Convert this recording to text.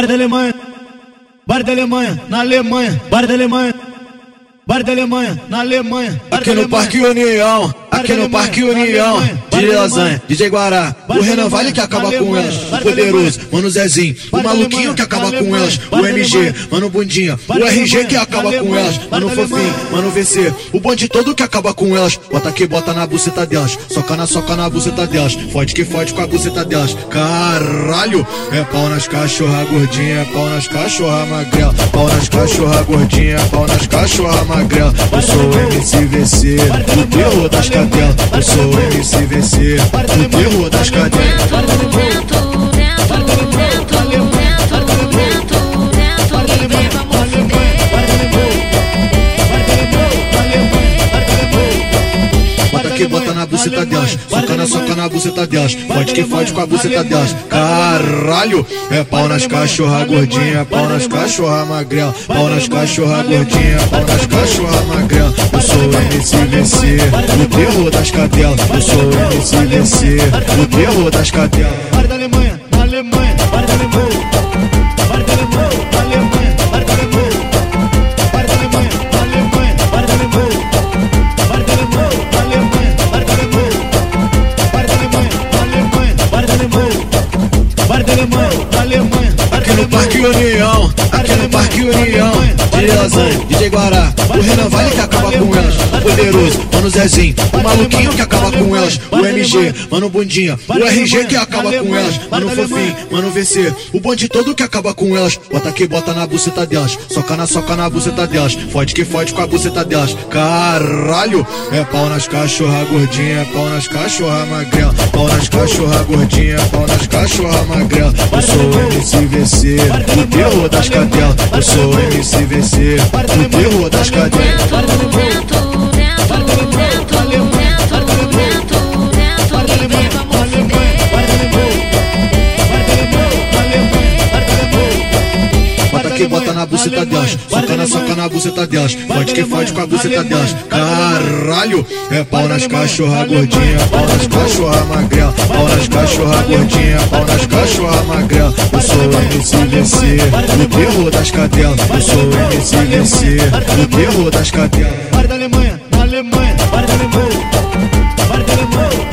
bar da Alemanha, bar da Alemanha, na Alemanha, bar da Alemanha, bar da Alemanha, na Alemanha. Aqui no Parque União, aqui no Parque União, DJ Lasanha, DJ Guará, o Renan Vale que acaba com elas, o Poderoso, Mano Zezinho, o Maluquinho que acaba com elas, o MG, Mano Bundinha, o RG que acaba com elas, Mano Fofinho, Mano VC, o bonde todo que acaba com elas, bota que bota na buceta delas, soca na soca na buceta delas, fode que fode com a buceta delas, caralho, é pau nas cachorra gordinha, é pau nas cachorra magrela, pau nas cachorra gordinha, é pau nas cachorra magrela, eu sou o MCVC, o terror das cadelas, eu sou o MCVC, o terror das cadelas. Que bota na buceta delas, soca na soca na buceta delas, fode que fode com a buceta delas. Caralho, é pau nas cachorra gordinha, pau nas cachorra magrela, pau nas cachorra gordinha, pau nas cachorra magrela. Eu sou o MCVC, o terror das cadelas. Eu sou o MCVC, o terror das cadelas. Bar da Alemanha, Alemanha, bar da Alemanha, DJ Lasanha, DJ Guará, o Renan Vale que acaba com elas, o Poderoso, Mano Zezinho, o Maluquinho que acaba com elas, o MG, Mano Bundinha, o RG que acaba com elas, Mano Fofinho, Mano VC, o bonde todo que acaba com elas, bota que bota na buceta delas, soca na soca na buceta delas, fode que fode com a buceta delas, caralho, é pau nas cachorra gordinha, é pau nas cachorra magrela, pau nas cachorra gordinha, é pau nas cachorra magrela, eu sou o MCVC, o terror das cadelas, eu sou o MCVC, o terror das cadelas. Bota que bota na buceta delas, soca na soca na buceta delas, fode que fode com a buceta delas. Caralho, é pau nas cachorra gordinha, pau nas cachorra magrela, pau nas cachorra gordinha, pau nas cachorra magrela. Eu sou o MCVC, o terror das cadelas. Eu sou o MCVC, o terror das cadelas. bar da Alemanha, Alemanha, bar da Alemanha, bar da Alemanha.